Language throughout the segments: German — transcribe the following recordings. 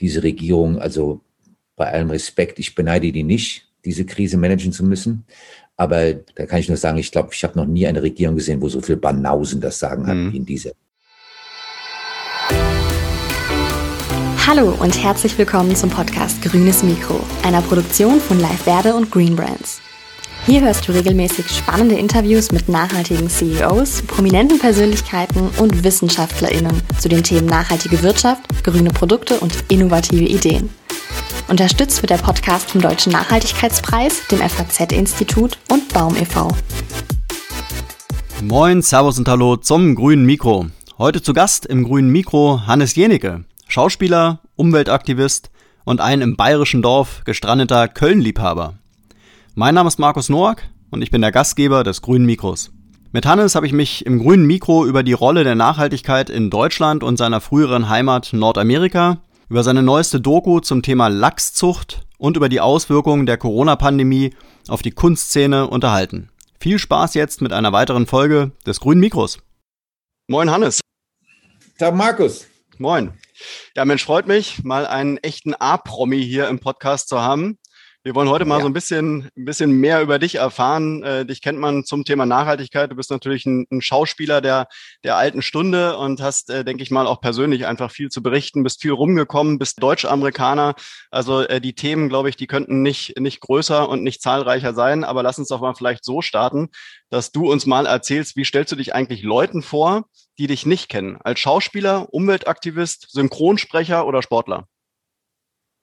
diese Regierung, also bei allem Respekt, ich beneide die nicht, diese Krise managen zu müssen. Aber da kann ich nur sagen, ich glaube, ich habe noch nie eine Regierung gesehen, wo so viel Banausen das Sagen hat mhm. wie in dieser. Hallo und herzlich willkommen zum Podcast Grünes Mikro, einer Produktion von Live Verde und Green Brands. Hier hörst du regelmäßig spannende Interviews mit nachhaltigen CEOs, prominenten Persönlichkeiten und WissenschaftlerInnen zu den Themen nachhaltige Wirtschaft, grüne Produkte und innovative Ideen. Unterstützt wird der Podcast vom Deutschen Nachhaltigkeitspreis, dem FAZ-Institut und Baum e.V. Moin, Servus und Hallo zum Grünen Mikro. Heute zu Gast im Grünen Mikro Hannes Jenecke, Schauspieler, Umweltaktivist und ein im bayerischen Dorf gestrandeter Köln-Liebhaber. Mein Name ist Markus Noack und ich bin der Gastgeber des Grünen Mikros. Mit Hannes habe ich mich im Grünen Mikro über die Rolle der Nachhaltigkeit in Deutschland und seiner früheren Heimat Nordamerika, über seine neueste Doku zum Thema Lachszucht und über die Auswirkungen der Corona-Pandemie auf die Kunstszene unterhalten. Viel Spaß jetzt mit einer weiteren Folge des Grünen Mikros. Moin Hannes. Tag Markus. Moin. Ja, Mensch, freut mich, mal einen echten A-Promi hier im Podcast zu haben. Wir wollen heute mal ja. so ein bisschen, ein bisschen mehr über dich erfahren. Äh, dich kennt man zum Thema Nachhaltigkeit. Du bist natürlich ein, ein Schauspieler der, der alten Stunde und hast, äh, denke ich mal, auch persönlich einfach viel zu berichten. Bist viel rumgekommen, bist Deutsch-Amerikaner. Also äh, die Themen, glaube ich, die könnten nicht, nicht größer und nicht zahlreicher sein. Aber lass uns doch mal vielleicht so starten, dass du uns mal erzählst, wie stellst du dich eigentlich Leuten vor, die dich nicht kennen? Als Schauspieler, Umweltaktivist, Synchronsprecher oder Sportler?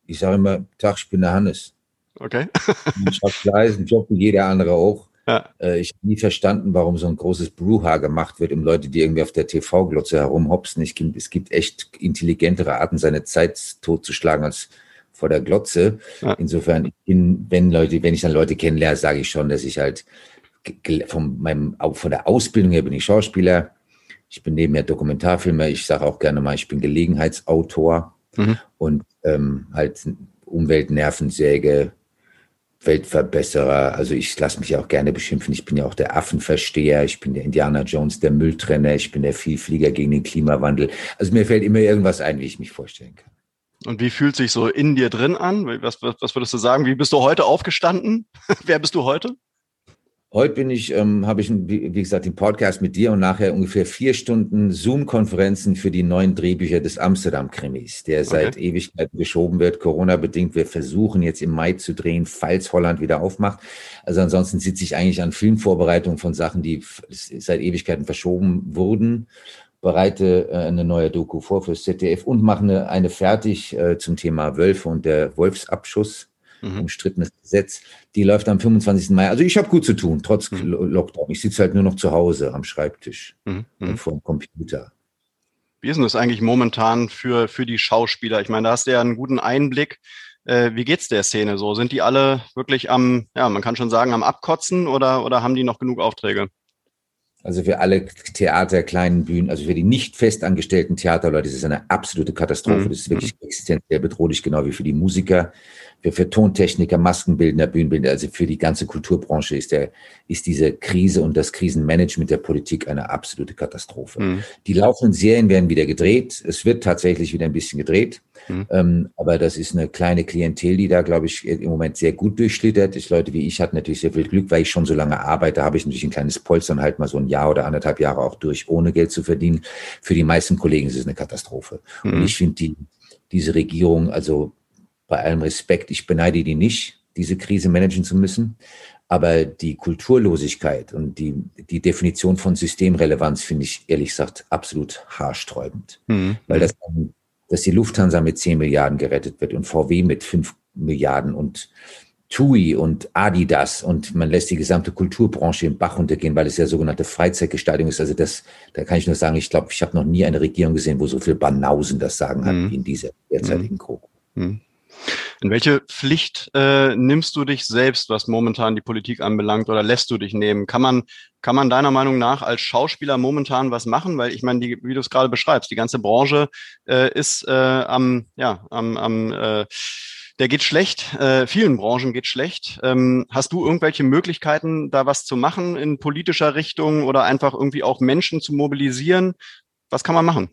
Ich sage immer, Tag, ich bin der Hannes. Okay. ich habe klar, ist ein Job wie jeder andere auch. Ja. Äh, ich habe nie verstanden, warum so ein großes Bruha gemacht wird, um Leute, die irgendwie auf der TV-Glotze herumhopsen. Ich, es gibt echt intelligentere Arten, seine Zeit totzuschlagen als vor der Glotze. Ja. Insofern, in, wenn Leute, wenn ich dann Leute kennenlerne, sage ich schon, dass ich halt von meinem, von der Ausbildung her bin ich Schauspieler. Ich bin nebenher Dokumentarfilmer. Ich sage auch gerne mal, ich bin Gelegenheitsautor mhm. und ähm, halt Umweltnervensäge, Weltverbesserer. Also ich lasse mich auch gerne beschimpfen. Ich bin ja auch der Affenversteher. Ich bin der Indiana Jones, der Mülltrenner. Ich bin der Vielflieger gegen den Klimawandel. Also mir fällt immer irgendwas ein, wie ich mich vorstellen kann. Und wie fühlt sich so in dir drin an? Was, was, was würdest du sagen? Wie bist du heute aufgestanden? Wer bist du heute? Heute bin ich, ähm, habe ich, wie gesagt, den Podcast mit dir und nachher ungefähr vier Stunden Zoom-Konferenzen für die neuen Drehbücher des Amsterdam-Krimis, der seit okay. Ewigkeiten geschoben wird, Corona-bedingt. Wir versuchen jetzt im Mai zu drehen, falls Holland wieder aufmacht. Also ansonsten sitze ich eigentlich an Filmvorbereitungen von Sachen, die seit Ewigkeiten verschoben wurden bereite äh, eine neue Doku vor fürs ZDF und mache eine, eine fertig äh, zum Thema Wölfe und der Wolfsabschuss mhm. umstrittenes Gesetz. Die läuft am 25. Mai. Also ich habe gut zu tun, trotz mhm. Lockdown. Ich sitze halt nur noch zu Hause am Schreibtisch mhm. mhm. vor dem Computer. Wie ist denn das eigentlich momentan für, für die Schauspieler? Ich meine, da hast du ja einen guten Einblick. Äh, wie geht's der Szene so? Sind die alle wirklich am, ja, man kann schon sagen, am Abkotzen oder, oder haben die noch genug Aufträge? Also für alle Theater, kleinen Bühnen, also für die nicht festangestellten Theaterleute ist es eine absolute Katastrophe. Mhm. Das ist wirklich mhm. existenziell bedrohlich, genau wie für die Musiker für, für Tontechniker, Maskenbildner, Bühnenbildner, also für die ganze Kulturbranche ist, der, ist diese Krise und das Krisenmanagement der Politik eine absolute Katastrophe. Mhm. Die laufenden Serien werden wieder gedreht. Es wird tatsächlich wieder ein bisschen gedreht. Mhm. Ähm, aber das ist eine kleine Klientel, die da, glaube ich, im Moment sehr gut durchschlittert. Ich, Leute wie ich hatten natürlich sehr viel Glück, weil ich schon so lange arbeite, habe ich natürlich ein kleines Polster und halt mal so ein Jahr oder anderthalb Jahre auch durch, ohne Geld zu verdienen. Für die meisten Kollegen ist es eine Katastrophe. Mhm. Und ich finde die, diese Regierung, also bei allem Respekt, ich beneide die nicht, diese Krise managen zu müssen. Aber die Kulturlosigkeit und die, die Definition von Systemrelevanz finde ich ehrlich gesagt absolut haarsträubend. Mhm. Weil das, dass die Lufthansa mit 10 Milliarden gerettet wird und VW mit 5 Milliarden und TUI und Adidas und man lässt die gesamte Kulturbranche im Bach runtergehen, weil es ja sogenannte Freizeitgestaltung ist. Also das, da kann ich nur sagen, ich glaube, ich habe noch nie eine Regierung gesehen, wo so viel Banausen das sagen hat, mhm. wie in dieser derzeitigen Gruppe. Mhm. In welche Pflicht äh, nimmst du dich selbst, was momentan die Politik anbelangt, oder lässt du dich nehmen? Kann man, kann man deiner Meinung nach als Schauspieler momentan was machen? Weil ich meine, die, wie du es gerade beschreibst, die ganze Branche äh, ist äh, am, ja, am, am äh, der geht schlecht, äh, vielen Branchen geht schlecht. Ähm, hast du irgendwelche Möglichkeiten, da was zu machen in politischer Richtung oder einfach irgendwie auch Menschen zu mobilisieren? Was kann man machen?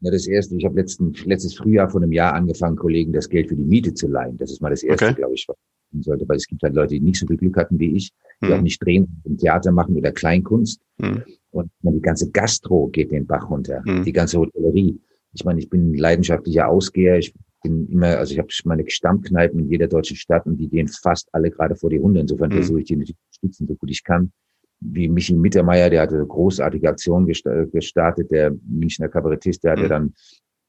Ja, das erste, ich habe letztes Frühjahr vor einem Jahr angefangen, Kollegen das Geld für die Miete zu leihen. Das ist mal das erste, okay. glaube ich, was ich sollte, weil es gibt halt Leute, die nicht so viel Glück hatten wie ich, die mhm. auch nicht drehen, im Theater machen oder Kleinkunst. Mhm. Und die ganze Gastro geht den Bach runter, mhm. die ganze Hotellerie. Ich meine, ich bin leidenschaftlicher Ausgeher. Ich bin immer, also ich habe meine Stammkneipen in jeder deutschen Stadt und die gehen fast alle gerade vor die Runde. Insofern mhm. versuche ich die natürlich zu stützen, so gut ich kann. Wie Michi Mittermeier, der hatte eine großartige Aktion gestartet, der Münchner Kabarettist, der mhm. hatte dann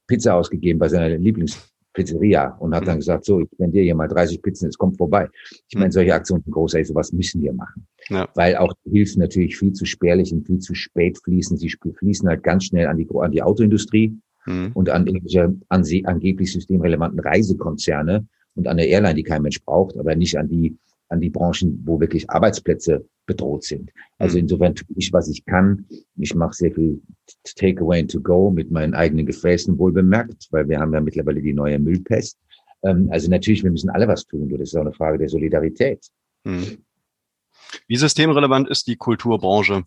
Pizza ausgegeben bei seiner Lieblingspizzeria und hat mhm. dann gesagt, so, ich spendiere hier mal 30 Pizzen, es kommt vorbei. Ich meine, mhm. solche Aktionen sind groß, ey, sowas müssen wir machen. Ja. Weil auch die Hilfen natürlich viel zu spärlich und viel zu spät fließen. Sie fließen halt ganz schnell an die, an die Autoindustrie mhm. und an irgendwelche an, angeblich systemrelevanten Reisekonzerne und an der Airline, die kein Mensch braucht, aber nicht an die an die Branchen, wo wirklich Arbeitsplätze bedroht sind. Also mhm. insofern tue ich, was ich kann. Ich mache sehr viel Takeaway and to go mit meinen eigenen Gefäßen wohl bemerkt, weil wir haben ja mittlerweile die neue Müllpest. Ähm, also natürlich, wir müssen alle was tun. Das ist auch eine Frage der Solidarität. Mhm. Wie systemrelevant ist die Kulturbranche?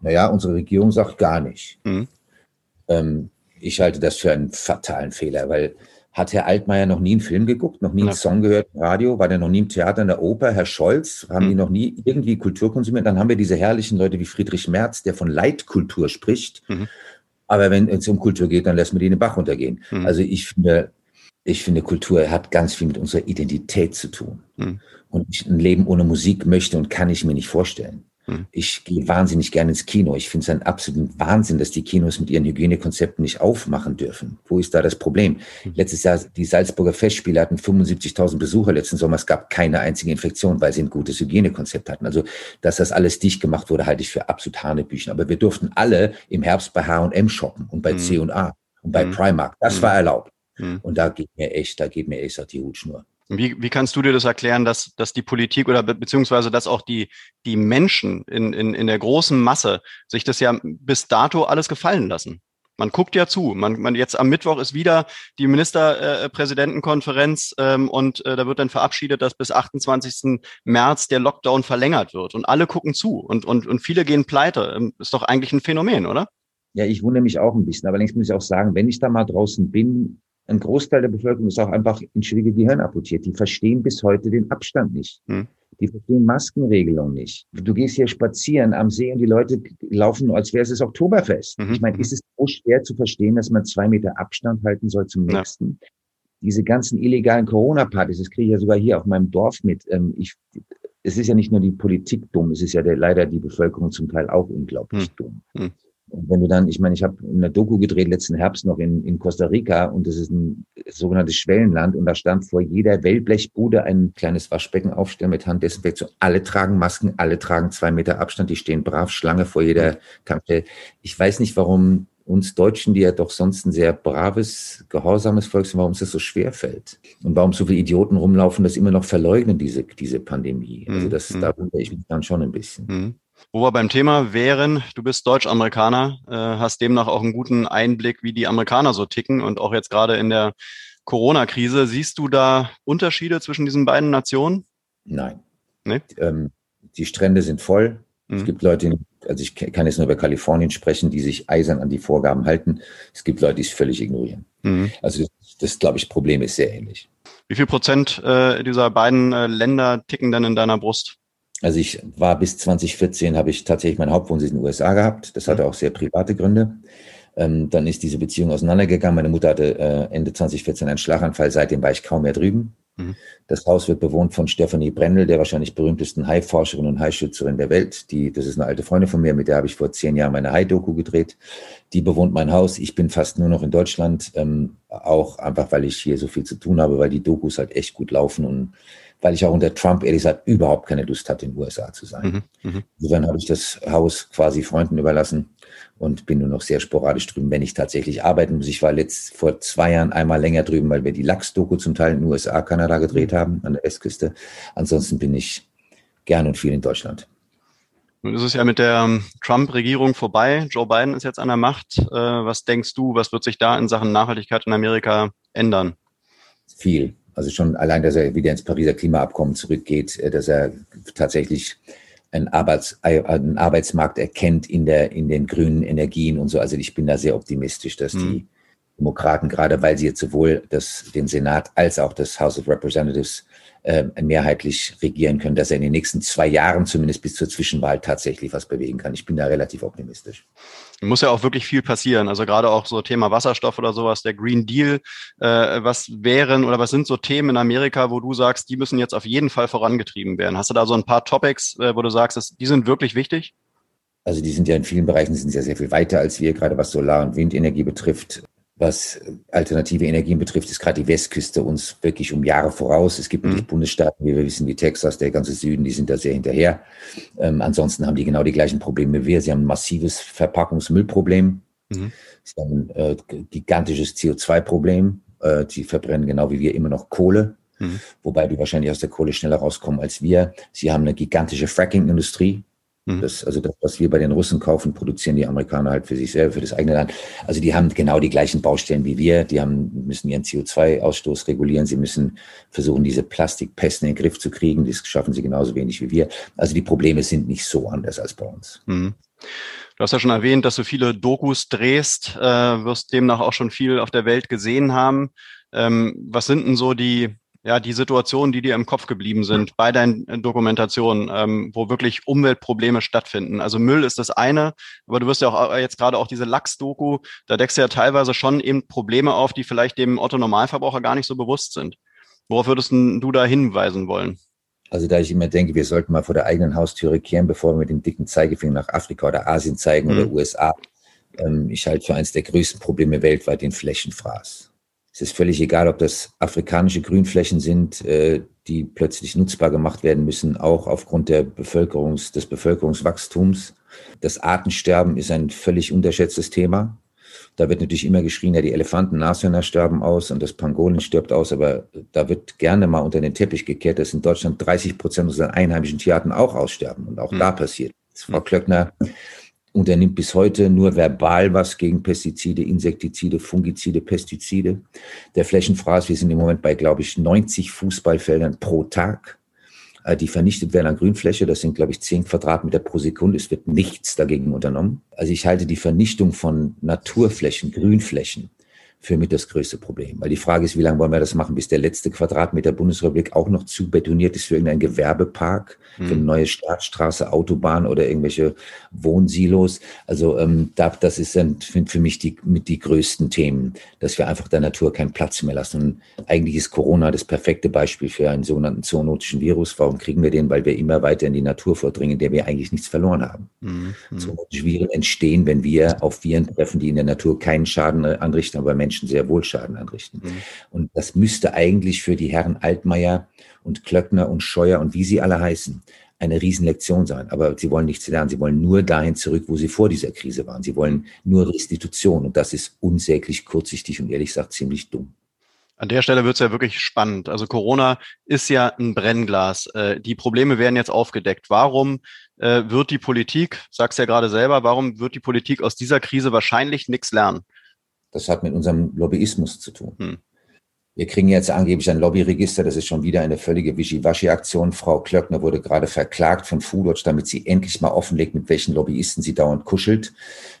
Naja, unsere Regierung sagt gar nicht. Mhm. Ich halte das für einen fatalen Fehler, weil hat Herr Altmaier noch nie einen Film geguckt, noch nie einen Song gehört im Radio, war der noch nie im Theater, in der Oper? Herr Scholz, haben mhm. die noch nie irgendwie Kultur konsumiert? Dann haben wir diese herrlichen Leute wie Friedrich Merz, der von Leitkultur spricht. Mhm. Aber wenn es um Kultur geht, dann lässt man die in den Bach runtergehen. Mhm. Also ich finde, ich finde, Kultur hat ganz viel mit unserer Identität zu tun. Mhm. Und ich, ein Leben ohne Musik möchte und kann ich mir nicht vorstellen. Ich gehe wahnsinnig gerne ins Kino. Ich finde es ein absoluten Wahnsinn, dass die Kinos mit ihren Hygienekonzepten nicht aufmachen dürfen. Wo ist da das Problem? Hm. Letztes Jahr, die Salzburger Festspiele hatten 75.000 Besucher letzten Sommer. Es gab keine einzige Infektion, weil sie ein gutes Hygienekonzept hatten. Also, dass das alles dicht gemacht wurde, halte ich für absolut Hanebüchen. Aber wir durften alle im Herbst bei H&M shoppen und bei mhm. C&A und bei mhm. Primark. Das mhm. war erlaubt. Und da geht mir echt, da geht mir echt auf die Hutschnur. Wie, wie kannst du dir das erklären, dass, dass die Politik oder be beziehungsweise dass auch die, die Menschen in, in, in der großen Masse sich das ja bis dato alles gefallen lassen? Man guckt ja zu. Man, man jetzt am Mittwoch ist wieder die Ministerpräsidentenkonferenz ähm, und äh, da wird dann verabschiedet, dass bis 28. März der Lockdown verlängert wird und alle gucken zu und und und viele gehen pleite. Ähm, ist doch eigentlich ein Phänomen, oder? Ja, ich wundere mich auch ein bisschen. Aber längst muss ich auch sagen, wenn ich da mal draußen bin, ein Großteil der Bevölkerung ist auch einfach in schwierige Gehirn amputiert. Die verstehen bis heute den Abstand nicht. Hm. Die verstehen Maskenregelung nicht. Du gehst hier spazieren am See und die Leute laufen als wäre es das Oktoberfest. Mhm. Ich meine, ist es so schwer zu verstehen, dass man zwei Meter Abstand halten soll zum nächsten? Ja. Diese ganzen illegalen Corona-Partys, das kriege ich ja sogar hier auf meinem Dorf mit. Ähm, ich, es ist ja nicht nur die Politik dumm, es ist ja der, leider die Bevölkerung zum Teil auch unglaublich hm. dumm. Hm. Und wenn du dann, ich meine, ich habe eine Doku gedreht letzten Herbst noch in, in Costa Rica und das ist ein sogenanntes Schwellenland und da stand vor jeder Wellblechbude ein kleines Waschbecken aufstellen mit Handdesinfektion. Alle tragen Masken, alle tragen zwei Meter Abstand, die stehen brav Schlange vor jeder Kampfstelle. Ich weiß nicht, warum uns Deutschen, die ja doch sonst ein sehr braves, gehorsames Volk sind, warum es das so schwer fällt. Und warum so viele Idioten rumlaufen, das immer noch verleugnen, diese, diese Pandemie. Also das, mhm. da wundere ich mich dann schon ein bisschen. Mhm. Wo wir beim Thema wären, du bist Deutsch-Amerikaner, äh, hast demnach auch einen guten Einblick, wie die Amerikaner so ticken und auch jetzt gerade in der Corona-Krise. Siehst du da Unterschiede zwischen diesen beiden Nationen? Nein. Nee? Ähm, die Strände sind voll. Mhm. Es gibt Leute, also ich kann jetzt nur über Kalifornien sprechen, die sich eisern an die Vorgaben halten. Es gibt Leute, die es völlig ignorieren. Mhm. Also das, das glaube ich, Problem ist sehr ähnlich. Wie viel Prozent äh, dieser beiden äh, Länder ticken denn in deiner Brust? Also ich war bis 2014, habe ich tatsächlich meinen Hauptwohnsitz in den USA gehabt. Das hatte auch sehr private Gründe. Ähm, dann ist diese Beziehung auseinandergegangen. Meine Mutter hatte äh, Ende 2014 einen Schlaganfall. Seitdem war ich kaum mehr drüben. Mhm. Das Haus wird bewohnt von Stephanie Brendel, der wahrscheinlich berühmtesten Haiforscherin und Haischützerin der Welt. Die, das ist eine alte Freundin von mir, mit der habe ich vor zehn Jahren meine Hai-Doku gedreht. Die bewohnt mein Haus. Ich bin fast nur noch in Deutschland, ähm, auch einfach, weil ich hier so viel zu tun habe, weil die Dokus halt echt gut laufen und weil ich auch unter Trump ehrlich gesagt überhaupt keine Lust hatte, in den USA zu sein. Mhm, mhm. Insofern habe ich das Haus quasi Freunden überlassen und bin nur noch sehr sporadisch drüben, wenn ich tatsächlich arbeiten muss. Ich war letzt vor zwei Jahren einmal länger drüben, weil wir die Lachs-Doku zum Teil in den USA, Kanada gedreht haben, an der Westküste. Ansonsten bin ich gern und viel in Deutschland. Nun ist es ja mit der ähm, Trump-Regierung vorbei. Joe Biden ist jetzt an der Macht. Äh, was denkst du, was wird sich da in Sachen Nachhaltigkeit in Amerika ändern? Viel. Also schon allein, dass er wieder ins Pariser Klimaabkommen zurückgeht, äh, dass er tatsächlich einen, Arbeits, einen Arbeitsmarkt erkennt in, der, in den grünen Energien und so. Also ich bin da sehr optimistisch, dass mhm. die Demokraten, gerade weil sie jetzt sowohl das, den Senat als auch das House of Representatives äh, mehrheitlich regieren können, dass er in den nächsten zwei Jahren zumindest bis zur Zwischenwahl tatsächlich was bewegen kann. Ich bin da relativ optimistisch. Muss ja auch wirklich viel passieren. Also gerade auch so Thema Wasserstoff oder sowas, der Green Deal. Äh, was wären oder was sind so Themen in Amerika, wo du sagst, die müssen jetzt auf jeden Fall vorangetrieben werden? Hast du da so ein paar Topics, äh, wo du sagst, dass, die sind wirklich wichtig? Also die sind ja in vielen Bereichen sind ja sehr viel weiter als wir, gerade was Solar- und Windenergie betrifft was alternative Energien betrifft, ist gerade die Westküste uns wirklich um Jahre voraus. Es gibt mhm. Bundesstaaten, wie wir wissen, wie Texas, der ganze Süden, die sind da sehr hinterher. Ähm, ansonsten haben die genau die gleichen Probleme wie wir. Sie haben ein massives Verpackungsmüllproblem. Mhm. Sie haben ein äh, gigantisches CO2-Problem. Äh, sie verbrennen genau wie wir immer noch Kohle. Mhm. Wobei die wahrscheinlich aus der Kohle schneller rauskommen als wir. Sie haben eine gigantische Fracking-Industrie. Mhm. Das, also das, was wir bei den Russen kaufen, produzieren die Amerikaner halt für sich selber, für das eigene Land. Also die haben genau die gleichen Baustellen wie wir. Die haben, müssen ihren CO2-Ausstoß regulieren. Sie müssen versuchen, diese Plastikpesten in den Griff zu kriegen. Das schaffen sie genauso wenig wie wir. Also die Probleme sind nicht so anders als bei uns. Mhm. Du hast ja schon erwähnt, dass du viele Dokus drehst, äh, wirst demnach auch schon viel auf der Welt gesehen haben. Ähm, was sind denn so die ja, die Situationen, die dir im Kopf geblieben sind bei deinen äh, Dokumentationen, ähm, wo wirklich Umweltprobleme stattfinden. Also Müll ist das eine, aber du wirst ja auch äh, jetzt gerade auch diese Lachs-Doku, da deckst du ja teilweise schon eben Probleme auf, die vielleicht dem Otto-Normalverbraucher gar nicht so bewusst sind. Worauf würdest du da hinweisen wollen? Also da ich immer denke, wir sollten mal vor der eigenen Haustüre kehren, bevor wir mit dem dicken Zeigefinger nach Afrika oder Asien zeigen mhm. oder USA. Ähm, ich halte für eines der größten Probleme weltweit den Flächenfraß. Es ist völlig egal, ob das afrikanische Grünflächen sind, äh, die plötzlich nutzbar gemacht werden müssen, auch aufgrund der Bevölkerungs-, des Bevölkerungswachstums. Das Artensterben ist ein völlig unterschätztes Thema. Da wird natürlich immer geschrien, ja, die Elefanten, Nashörner sterben aus und das Pangolin stirbt aus, aber da wird gerne mal unter den Teppich gekehrt, dass in Deutschland 30 Prozent unserer einheimischen Tierarten auch aussterben und auch mhm. da passiert. Frau Klöckner unternimmt bis heute nur verbal was gegen Pestizide, Insektizide, Fungizide, Pestizide. Der Flächenfraß, wir sind im Moment bei, glaube ich, 90 Fußballfeldern pro Tag, äh, die vernichtet werden an Grünfläche. Das sind, glaube ich, 10 Quadratmeter pro Sekunde. Es wird nichts dagegen unternommen. Also ich halte die Vernichtung von Naturflächen, Grünflächen für mit das größte Problem. Weil die Frage ist, wie lange wollen wir das machen, bis der letzte Quadratmeter Bundesrepublik auch noch zu betoniert ist für irgendeinen Gewerbepark, für eine hm. neue Staatsstraße, Autobahn oder irgendwelche Wohnsilos. Also ähm, da, das ist dann für mich die, mit die größten Themen, dass wir einfach der Natur keinen Platz mehr lassen. Und eigentlich ist Corona das perfekte Beispiel für einen sogenannten zoonotischen Virus. Warum kriegen wir den? Weil wir immer weiter in die Natur vordringen, in der wir eigentlich nichts verloren haben. Mhm. Zoonotische Viren entstehen, wenn wir auf Viren treffen, die in der Natur keinen Schaden anrichten, aber Menschen Menschen sehr wohl Schaden anrichten. Mhm. Und das müsste eigentlich für die Herren Altmaier und Klöckner und Scheuer und wie sie alle heißen, eine Riesenlektion sein. Aber sie wollen nichts lernen. Sie wollen nur dahin zurück, wo sie vor dieser Krise waren. Sie wollen nur Restitution. Und das ist unsäglich kurzsichtig und ehrlich gesagt ziemlich dumm. An der Stelle wird es ja wirklich spannend. Also Corona ist ja ein Brennglas. Äh, die Probleme werden jetzt aufgedeckt. Warum äh, wird die Politik, sagst ja gerade selber, warum wird die Politik aus dieser Krise wahrscheinlich nichts lernen? Das hat mit unserem Lobbyismus zu tun. Hm. Wir kriegen jetzt angeblich ein Lobbyregister, das ist schon wieder eine völlige Wischiwaschi-Aktion. Frau Klöckner wurde gerade verklagt von Foodwatch, damit sie endlich mal offenlegt, mit welchen Lobbyisten sie dauernd kuschelt.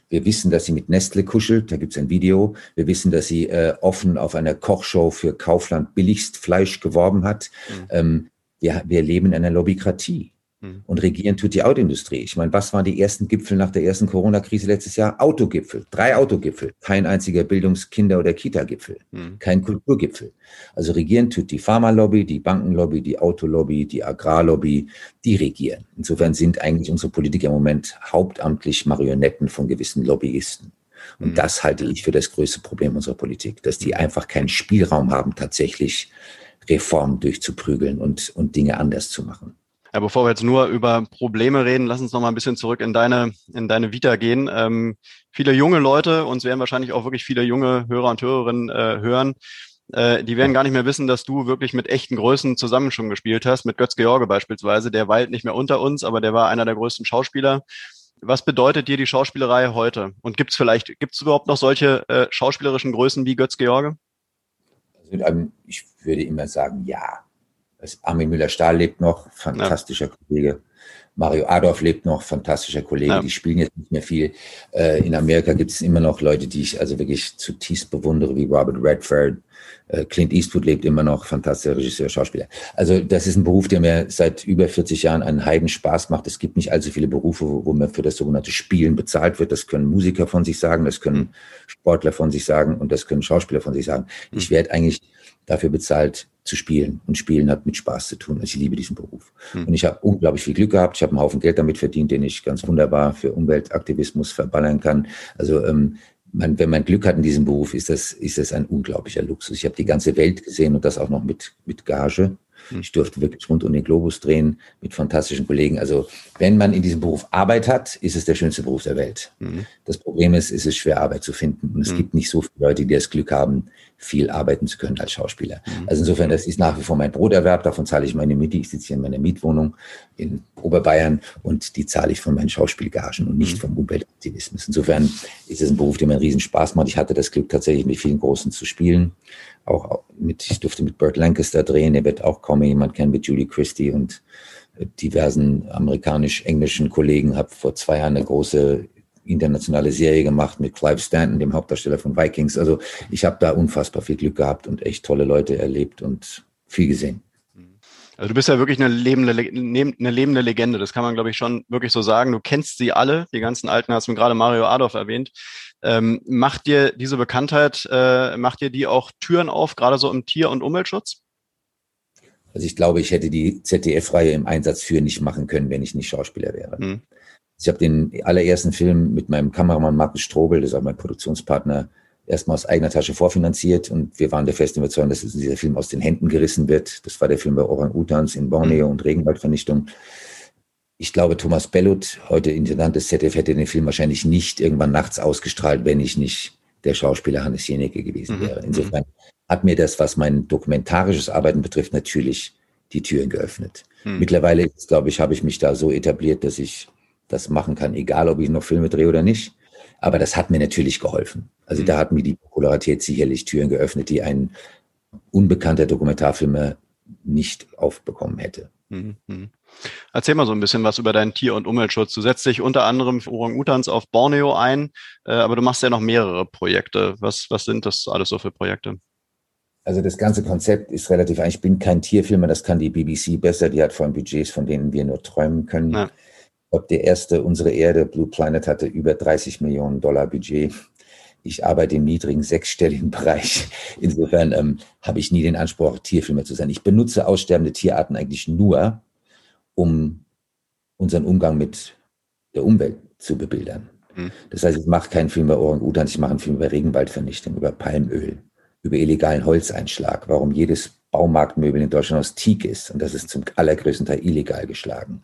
Wir wissen, dass sie mit Nestle kuschelt, da gibt es ein Video. Wir wissen, dass sie äh, offen auf einer Kochshow für Kaufland billigst Fleisch geworben hat. Mhm. Ähm, wir, wir leben in einer Lobbykratie. Mhm. Und regieren tut die Autoindustrie. Ich meine, was waren die ersten Gipfel nach der ersten Corona-Krise letztes Jahr? Autogipfel. Drei Autogipfel. Kein einziger Bildungs-, Kinder- oder Kita-Gipfel. Mhm. Kein Kulturgipfel. Also regieren tut die Pharmalobby, die Bankenlobby, die Autolobby, die Agrarlobby, die regieren. Insofern sind eigentlich unsere Politiker im Moment hauptamtlich Marionetten von gewissen Lobbyisten. Und mhm. das halte ich für das größte Problem unserer Politik, dass die einfach keinen Spielraum haben, tatsächlich Reformen durchzuprügeln und, und Dinge anders zu machen. Ja, bevor wir jetzt nur über Probleme reden, lass uns noch mal ein bisschen zurück in deine, in deine Vita gehen. Ähm, viele junge Leute, uns werden wahrscheinlich auch wirklich viele junge Hörer und Hörerinnen äh, hören, äh, die werden gar nicht mehr wissen, dass du wirklich mit echten Größen zusammen schon gespielt hast, mit Götz George beispielsweise. Der weilt nicht mehr unter uns, aber der war einer der größten Schauspieler. Was bedeutet dir die Schauspielerei heute? Und gibt es vielleicht, gibt es überhaupt noch solche äh, schauspielerischen Größen wie Götz George? Also, ähm, ich würde immer sagen, ja. Armin Müller-Stahl lebt noch, fantastischer ja. Kollege. Mario Adolf lebt noch, fantastischer Kollege. Ja. Die spielen jetzt nicht mehr viel. Äh, in Amerika gibt es immer noch Leute, die ich also wirklich zutiefst bewundere, wie Robert Redford. Äh, Clint Eastwood lebt immer noch, fantastischer Regisseur, Schauspieler. Also das ist ein Beruf, der mir seit über 40 Jahren einen Heiden Spaß macht. Es gibt nicht allzu viele Berufe, wo, wo man für das sogenannte Spielen bezahlt wird. Das können Musiker von sich sagen, das können Sportler von sich sagen und das können Schauspieler von sich sagen. Ich hm. werde eigentlich dafür bezahlt, zu spielen. Und Spielen hat mit Spaß zu tun. Also ich liebe diesen Beruf. Hm. Und ich habe unglaublich viel Glück gehabt. Ich habe einen Haufen Geld damit verdient, den ich ganz wunderbar für Umweltaktivismus verballern kann. Also ähm, man, wenn man Glück hat in diesem Beruf, ist das, ist das ein unglaublicher Luxus. Ich habe die ganze Welt gesehen und das auch noch mit, mit Gage. Hm. Ich durfte wirklich rund um den Globus drehen mit fantastischen Kollegen. Also wenn man in diesem Beruf Arbeit hat, ist es der schönste Beruf der Welt. Mhm. Das Problem ist, es ist schwer Arbeit zu finden. Und es mhm. gibt nicht so viele Leute, die das Glück haben, viel arbeiten zu können als Schauspieler. Mhm. Also insofern, das ist nach wie vor mein Broterwerb. Davon zahle ich meine Miete. Ich sitze hier in meiner Mietwohnung in Oberbayern und die zahle ich von meinen Schauspielgagen und nicht mhm. vom Umweltaktivismus. Insofern ist es ein Beruf, der mir einen riesen Spaß macht. Ich hatte das Glück, tatsächlich mit vielen Großen zu spielen auch mit, ich durfte mit Burt Lancaster drehen, der wird auch kaum jemand kennen, mit Julie Christie und äh, diversen amerikanisch-englischen Kollegen, habe vor zwei Jahren eine große internationale Serie gemacht mit Clive Stanton, dem Hauptdarsteller von Vikings. Also ich habe da unfassbar viel Glück gehabt und echt tolle Leute erlebt und viel gesehen. Also du bist ja wirklich eine lebende, eine lebende Legende. Das kann man, glaube ich, schon wirklich so sagen. Du kennst sie alle, die ganzen Alten, hast du gerade Mario Adolf erwähnt. Ähm, macht dir diese Bekanntheit, äh, macht dir die auch Türen auf, gerade so im Tier- und Umweltschutz? Also ich glaube, ich hätte die ZDF-Reihe im Einsatz für nicht machen können, wenn ich nicht Schauspieler wäre. Mhm. Ich habe den allerersten Film mit meinem Kameramann Markus Strobel, das ist auch mein Produktionspartner, erstmal aus eigener Tasche vorfinanziert und wir waren der festen Überzeugung, dass dieser Film aus den Händen gerissen wird. Das war der Film bei Orang-Utans in Borneo mhm. und Regenwaldvernichtung. Ich glaube, Thomas Bellut, heute Intendant des ZDF, hätte den Film wahrscheinlich nicht irgendwann nachts ausgestrahlt, wenn ich nicht der Schauspieler Hannes Jenecke gewesen mhm. wäre. Insofern hat mir das, was mein dokumentarisches Arbeiten betrifft, natürlich die Türen geöffnet. Mhm. Mittlerweile, glaube ich, habe ich mich da so etabliert, dass ich das machen kann, egal ob ich noch Filme drehe oder nicht. Aber das hat mir natürlich geholfen. Also mhm. da hat mir die Popularität sicherlich Türen geöffnet, die ein unbekannter Dokumentarfilmer nicht aufbekommen hätte. Mhm. Erzähl mal so ein bisschen was über deinen Tier- und Umweltschutz. Du setzt dich unter anderem für Orang-Utans auf Borneo ein, äh, aber du machst ja noch mehrere Projekte. Was, was sind das alles so für Projekte? Also das ganze Konzept ist relativ einfach. Ich bin kein Tierfilmer, das kann die BBC besser. Die hat vor allem Budgets, von denen wir nur träumen können. Ja ob der erste, unsere Erde, Blue Planet, hatte über 30 Millionen Dollar Budget. Ich arbeite im niedrigen sechsstelligen Bereich. Insofern ähm, habe ich nie den Anspruch, Tierfilmer zu sein. Ich benutze aussterbende Tierarten eigentlich nur, um unseren Umgang mit der Umwelt zu bebildern. Mhm. Das heißt, ich mache keinen Film über Orang-Utans, ich mache einen Film über Regenwaldvernichtung, über Palmöl, über illegalen Holzeinschlag, warum jedes Baumarktmöbel in Deutschland aus Teak ist. Und das ist zum allergrößten Teil illegal geschlagen.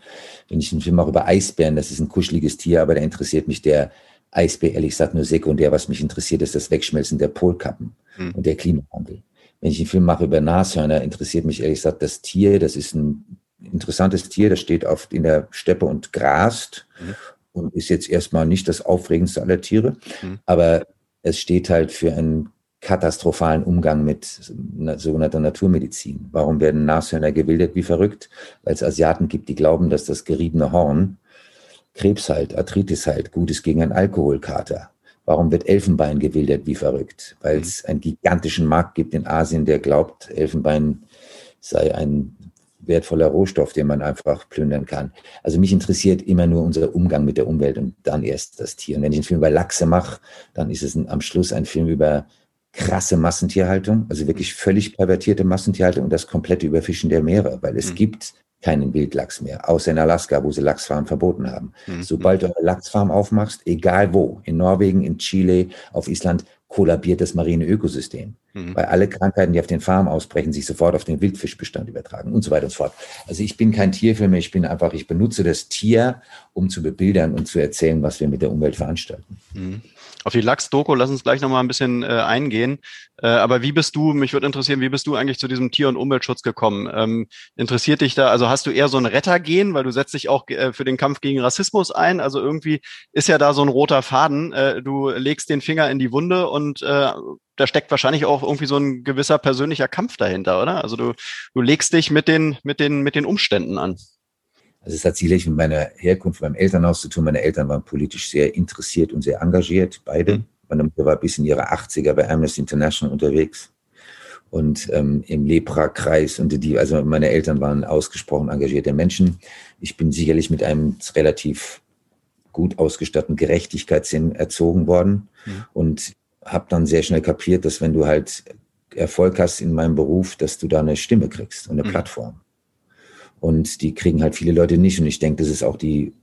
Wenn ich einen Film mache über Eisbären, das ist ein kuscheliges Tier, aber da interessiert mich der Eisbär ehrlich gesagt nur sekundär. Was mich interessiert, ist das Wegschmelzen der Polkappen mhm. und der Klimawandel. Wenn ich einen Film mache über Nashörner, interessiert mich ehrlich gesagt das Tier. Das ist ein interessantes Tier, das steht oft in der Steppe und grast mhm. und ist jetzt erstmal nicht das aufregendste aller Tiere, mhm. aber es steht halt für ein katastrophalen Umgang mit sogenannter Naturmedizin. Warum werden Nashörner gewildert wie verrückt? Weil es Asiaten gibt, die glauben, dass das geriebene Horn Krebs halt, Arthritis halt, gut ist gegen einen Alkoholkater. Warum wird Elfenbein gewildert wie verrückt? Weil es einen gigantischen Markt gibt in Asien, der glaubt, Elfenbein sei ein wertvoller Rohstoff, den man einfach plündern kann. Also mich interessiert immer nur unser Umgang mit der Umwelt und dann erst das Tier. Und wenn ich einen Film über Lachse mache, dann ist es ein, am Schluss ein Film über krasse Massentierhaltung, also wirklich völlig pervertierte Massentierhaltung und das komplette Überfischen der Meere, weil es mhm. gibt keinen Wildlachs mehr, außer in Alaska, wo sie Lachsfarmen verboten haben. Mhm. Sobald du eine Lachsfarm aufmachst, egal wo, in Norwegen, in Chile, auf Island, kollabiert das marine Ökosystem. Mhm. Weil alle Krankheiten, die auf den Farmen ausbrechen, sich sofort auf den Wildfischbestand übertragen und so weiter und so fort. Also ich bin kein Tierfilmer, ich bin einfach, ich benutze das Tier, um zu bebildern und zu erzählen, was wir mit der Umwelt veranstalten. Mhm. Auf die Lachs-Doku lass uns gleich nochmal ein bisschen äh, eingehen. Äh, aber wie bist du, mich würde interessieren, wie bist du eigentlich zu diesem Tier- und Umweltschutz gekommen? Ähm, interessiert dich da, also hast du eher so ein Rettergehen, weil du setzt dich auch äh, für den Kampf gegen Rassismus ein? Also irgendwie ist ja da so ein roter Faden. Äh, du legst den Finger in die Wunde und äh, da steckt wahrscheinlich auch irgendwie so ein gewisser persönlicher Kampf dahinter, oder? Also du, du legst dich mit den, mit den, mit den Umständen an. Also es hat sicherlich mit meiner Herkunft, meinem Elternhaus zu tun. Meine Eltern waren politisch sehr interessiert und sehr engagiert, beide. Mhm. Meine Mutter war bis in ihre 80er bei Amnesty International unterwegs und ähm, im Lepra-Kreis und die, also meine Eltern waren ausgesprochen engagierte Menschen. Ich bin sicherlich mit einem relativ gut ausgestatteten Gerechtigkeitssinn erzogen worden mhm. und habe dann sehr schnell kapiert, dass wenn du halt Erfolg hast in meinem Beruf, dass du da eine Stimme kriegst und eine mhm. Plattform. Und die kriegen halt viele Leute nicht. Und ich denke, das ist auch die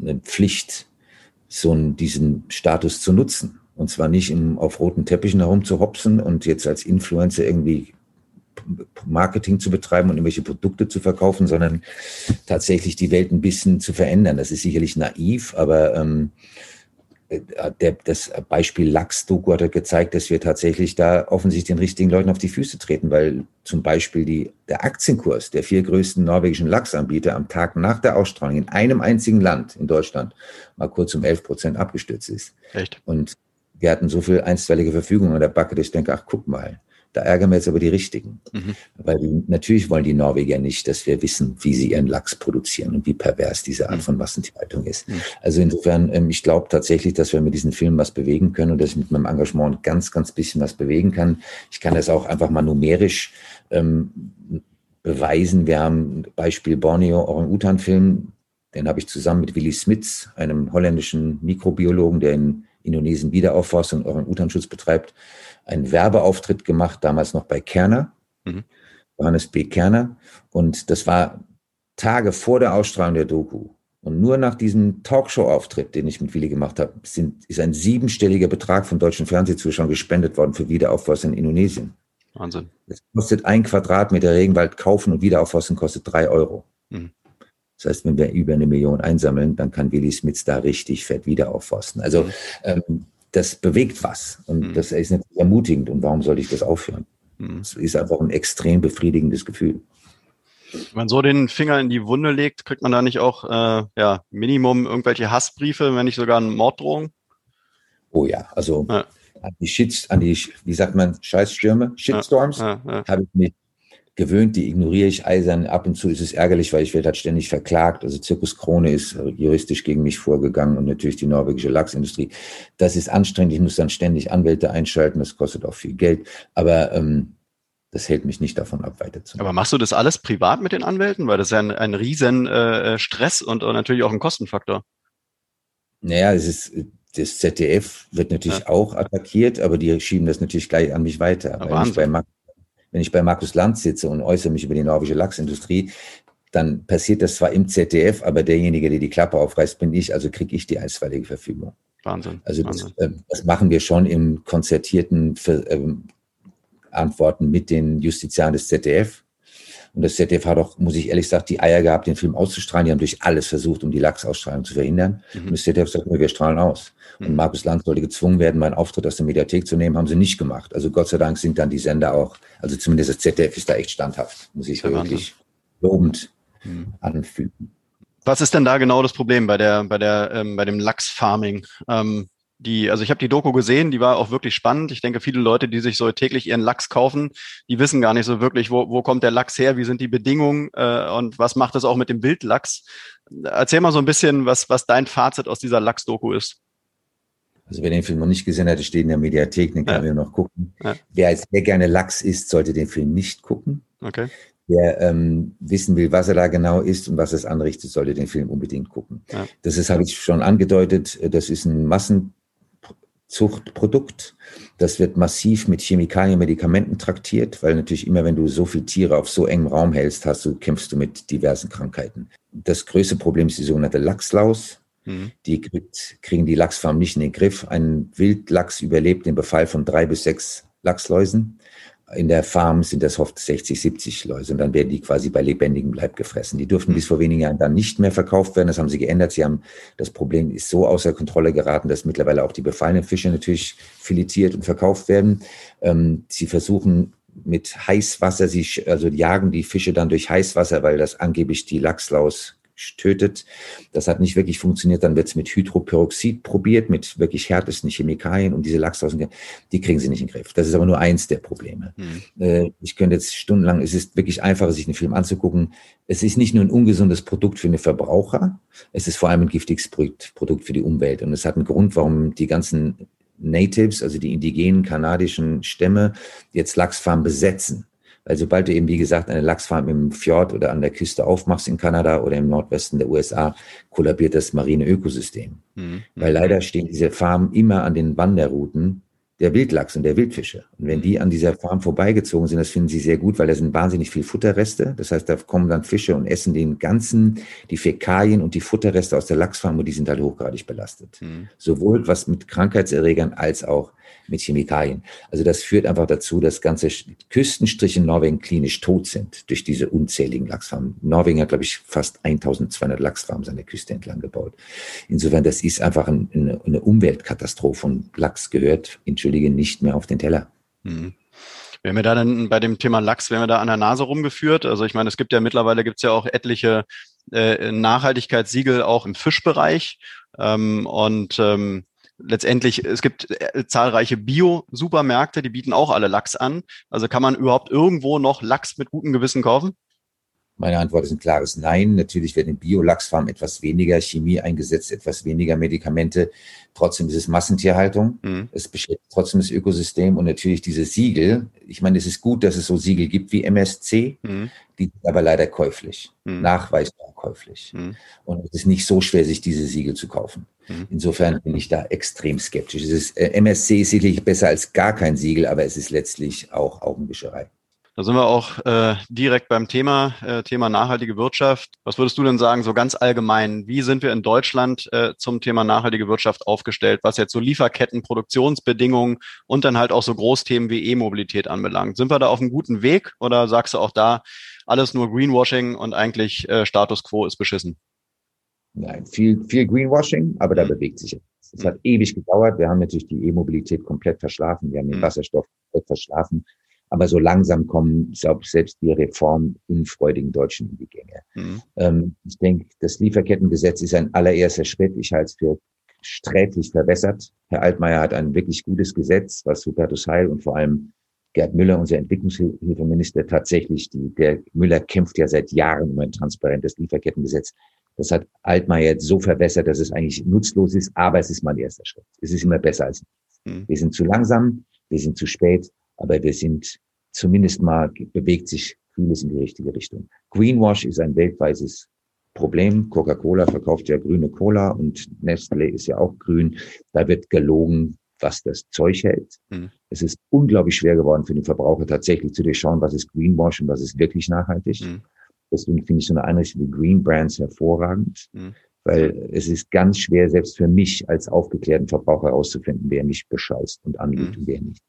eine Pflicht, so einen, diesen Status zu nutzen. Und zwar nicht im, auf roten Teppichen herumzuhopsen und jetzt als Influencer irgendwie Marketing zu betreiben und irgendwelche Produkte zu verkaufen, sondern tatsächlich die Welt ein bisschen zu verändern. Das ist sicherlich naiv, aber ähm, äh, der, das Beispiel Lachs-Doku hat gezeigt, dass wir tatsächlich da offensichtlich den richtigen Leuten auf die Füße treten, weil zum Beispiel die, der Aktienkurs der vier größten norwegischen Lachsanbieter am Tag nach der Ausstrahlung in einem einzigen Land in Deutschland mal kurz um 11 Prozent abgestürzt ist. Echt? Und wir hatten so viel einstweilige Verfügung an der Backe, dass ich denke, ach, guck mal, da ärgern wir jetzt aber die Richtigen. Mhm. Weil die, natürlich wollen die Norweger nicht, dass wir wissen, wie sie ihren Lachs produzieren und wie pervers diese Art mhm. von Massentierhaltung ist. Mhm. Also insofern, ähm, ich glaube tatsächlich, dass wir mit diesen Filmen was bewegen können und dass ich mit meinem Engagement ganz, ganz bisschen was bewegen kann. Ich kann das auch einfach mal numerisch ähm, beweisen. Wir haben Beispiel Borneo Orang-Utan-Film, den habe ich zusammen mit Willy Smits, einem holländischen Mikrobiologen, der in Indonesien Wiederaufforstung und Orang-Utan-Schutz betreibt, einen Werbeauftritt gemacht, damals noch bei Kerner, mhm. Johannes B. Kerner. Und das war Tage vor der Ausstrahlung der Doku. Und nur nach diesem Talkshow-Auftritt, den ich mit Willi gemacht habe, sind, ist ein siebenstelliger Betrag von deutschen Fernsehzuschauern gespendet worden für Wiederaufforstung in Indonesien. Wahnsinn. Es kostet ein Quadratmeter Regenwald kaufen und Wiederaufforstung kostet drei Euro. Mhm. Das heißt, wenn wir über eine Million einsammeln, dann kann Willi Smits da richtig fett wiederaufforsten. Also mhm. ähm, das bewegt was. Und mhm. das ist natürlich ermutigend. Und warum sollte ich das aufhören? Mhm. Das ist einfach ein extrem befriedigendes Gefühl. Wenn man so den Finger in die Wunde legt, kriegt man da nicht auch äh, ja, Minimum irgendwelche Hassbriefe, wenn nicht sogar eine Morddrohung? Oh ja, also ja. an die Shits, an die, wie sagt man, Scheißstürme, Shitstorms, ja, habe ich mich gewöhnt, die ignoriere ich eisern. Ab und zu ist es ärgerlich, weil ich werde halt ständig verklagt. Also Zirkus Krone ist juristisch gegen mich vorgegangen und natürlich die norwegische Lachsindustrie. Das ist anstrengend. Ich muss dann ständig Anwälte einschalten. Das kostet auch viel Geld. Aber ähm, das hält mich nicht davon ab, weiterzumachen. Aber machst du das alles privat mit den Anwälten? Weil das ist ja ein, ein riesen äh, Stress und, und natürlich auch ein Kostenfaktor. Naja, es ist, das ZDF wird natürlich ja. auch attackiert, aber die schieben das natürlich gleich an mich weiter. Ja, weil ich bei Max wenn ich bei Markus Lanz sitze und äußere mich über die norwegische Lachsindustrie, dann passiert das zwar im ZDF, aber derjenige, der die Klappe aufreißt, bin ich, also kriege ich die einstweilige Verfügung. Wahnsinn. Also Wahnsinn. Das, äh, das, machen wir schon im konzertierten Ver, äh, Antworten mit den Justiziaren des ZDF. Und das ZDF hat auch, muss ich ehrlich sagen, die Eier gehabt, den Film auszustrahlen. Die haben durch alles versucht, um die Lachsausstrahlung zu verhindern. Mhm. Und das ZDF sagt, wir strahlen aus. Und Markus Lanz sollte gezwungen werden, meinen Auftritt aus der Mediathek zu nehmen, haben sie nicht gemacht. Also Gott sei Dank sind dann die Sender auch, also zumindest das ZDF ist da echt standhaft, muss ich wirklich lobend mhm. anfügen. Was ist denn da genau das Problem bei der, bei der, ähm, bei dem Lachsfarming? Ähm, die, also ich habe die Doku gesehen, die war auch wirklich spannend. Ich denke, viele Leute, die sich so täglich ihren Lachs kaufen, die wissen gar nicht so wirklich, wo, wo kommt der Lachs her, wie sind die Bedingungen äh, und was macht das auch mit dem Wildlachs. Erzähl mal so ein bisschen, was, was dein Fazit aus dieser Lachs-Doku ist. Also wer den Film noch nicht gesehen hat, steht in der Mediathek, den kann ja. man noch gucken. Ja. Wer als sehr gerne Lachs isst, sollte den Film nicht gucken. Okay. Wer ähm, wissen will, was er da genau ist und was es anrichtet, sollte den Film unbedingt gucken. Ja. Das ist, habe ich schon angedeutet, das ist ein Massen Zuchtprodukt. Das wird massiv mit Chemikalien, Medikamenten traktiert, weil natürlich immer, wenn du so viele Tiere auf so engem Raum hältst, hast du, kämpfst du mit diversen Krankheiten. Das größte Problem ist die sogenannte Lachslaus. Mhm. Die kriegt, kriegen die Lachsfarmen nicht in den Griff. Ein Wildlachs überlebt den Befall von drei bis sechs Lachsläusen in der Farm sind das oft 60, 70 Läuse und dann werden die quasi bei lebendigem Leib gefressen. Die durften bis vor wenigen Jahren dann nicht mehr verkauft werden. Das haben sie geändert. Sie haben, das Problem ist so außer Kontrolle geraten, dass mittlerweile auch die befallenen Fische natürlich filetiert und verkauft werden. Ähm, sie versuchen mit Heißwasser, sie also jagen die Fische dann durch Heißwasser, weil das angeblich die Lachslaus tötet. Das hat nicht wirklich funktioniert. Dann wird es mit Hydroperoxid probiert, mit wirklich härtesten Chemikalien und diese Lachsdraußen, die kriegen sie nicht in den Griff. Das ist aber nur eins der Probleme. Mhm. Ich könnte jetzt stundenlang, es ist wirklich einfacher, sich einen Film anzugucken. Es ist nicht nur ein ungesundes Produkt für den Verbraucher, es ist vor allem ein giftiges Produkt für die Umwelt. Und es hat einen Grund, warum die ganzen Natives, also die indigenen kanadischen Stämme, jetzt Lachsfarmen besetzen. Weil sobald du eben, wie gesagt, eine Lachsfarm im Fjord oder an der Küste aufmachst in Kanada oder im Nordwesten der USA, kollabiert das marine Ökosystem. Mhm. Weil leider stehen diese Farmen immer an den Wanderrouten der Wildlachs und der Wildfische. Und wenn die an dieser Farm vorbeigezogen sind, das finden sie sehr gut, weil da sind wahnsinnig viel Futterreste. Das heißt, da kommen dann Fische und essen den ganzen, die Fäkalien und die Futterreste aus der Lachsfarm und die sind halt hochgradig belastet. Mhm. Sowohl was mit Krankheitserregern als auch mit Chemikalien. Also das führt einfach dazu, dass ganze Küstenstriche in Norwegen klinisch tot sind durch diese unzähligen Lachsfarmen. Norwegen hat, glaube ich, fast 1200 Lachsfarmen seine Küste entlang gebaut. Insofern, das ist einfach ein, eine, eine, Umweltkatastrophe und Lachs gehört, entschuldige, nicht mehr auf den Teller. Mhm. Wenn wir da dann bei dem Thema Lachs, werden wir da an der Nase rumgeführt? Also ich meine, es gibt ja mittlerweile gibt es ja auch etliche äh, Nachhaltigkeitssiegel auch im Fischbereich. Ähm, und ähm, letztendlich, es gibt äh, zahlreiche Bio-Supermärkte, die bieten auch alle Lachs an. Also kann man überhaupt irgendwo noch Lachs mit gutem Gewissen kaufen? Meine Antwort ist ein klares Nein. Natürlich werden in Bio-Lachsfarmen etwas weniger Chemie eingesetzt, etwas weniger Medikamente. Trotzdem ist es Massentierhaltung. Mhm. Es beschädigt trotzdem das Ökosystem und natürlich diese Siegel. Ich meine, es ist gut, dass es so Siegel gibt wie MSC, mhm. die sind aber leider käuflich, mhm. nachweisbar käuflich. Mhm. Und es ist nicht so schwer, sich diese Siegel zu kaufen. Mhm. Insofern bin ich da extrem skeptisch. Ist, äh, MSC ist sicherlich besser als gar kein Siegel, aber es ist letztlich auch Augenwischerei. Da sind wir auch äh, direkt beim Thema, äh, Thema nachhaltige Wirtschaft. Was würdest du denn sagen, so ganz allgemein, wie sind wir in Deutschland äh, zum Thema nachhaltige Wirtschaft aufgestellt, was jetzt so Lieferketten, Produktionsbedingungen und dann halt auch so Großthemen wie E-Mobilität anbelangt? Sind wir da auf einem guten Weg oder sagst du auch da, alles nur Greenwashing und eigentlich äh, Status quo ist beschissen? Nein, viel, viel Greenwashing, aber da mhm. bewegt sich etwas. Es hat ewig gedauert. Wir haben natürlich die E-Mobilität komplett verschlafen. Wir haben den mhm. Wasserstoff komplett verschlafen. Aber so langsam kommen selbst die reformunfreudigen Deutschen in die Gänge. Mhm. Ähm, ich denke, das Lieferkettengesetz ist ein allererster Schritt. Ich halte es für sträflich verwässert. Herr Altmaier hat ein wirklich gutes Gesetz, was Hubertus Heil und vor allem Gerd Müller, unser Entwicklungshilfeminister, tatsächlich, die, der Müller kämpft ja seit Jahren um ein transparentes Lieferkettengesetz. Das hat Altmaier jetzt so verwässert, dass es eigentlich nutzlos ist, aber es ist mal ein erster Schritt. Es ist immer besser als nichts. Mhm. Wir sind zu langsam, wir sind zu spät aber wir sind zumindest mal, bewegt sich vieles in die richtige Richtung. Greenwash ist ein weltweites Problem. Coca-Cola verkauft ja grüne Cola und Nestle ist ja auch grün. Da wird gelogen, was das Zeug hält. Mhm. Es ist unglaublich schwer geworden für den Verbraucher tatsächlich zu durchschauen, was ist Greenwash und was ist wirklich nachhaltig. Mhm. Deswegen finde ich so eine Einrichtung wie Green Brands hervorragend, mhm. weil es ist ganz schwer, selbst für mich als aufgeklärten Verbraucher herauszufinden, wer mich bescheißt und anlügt mhm. und wer nicht.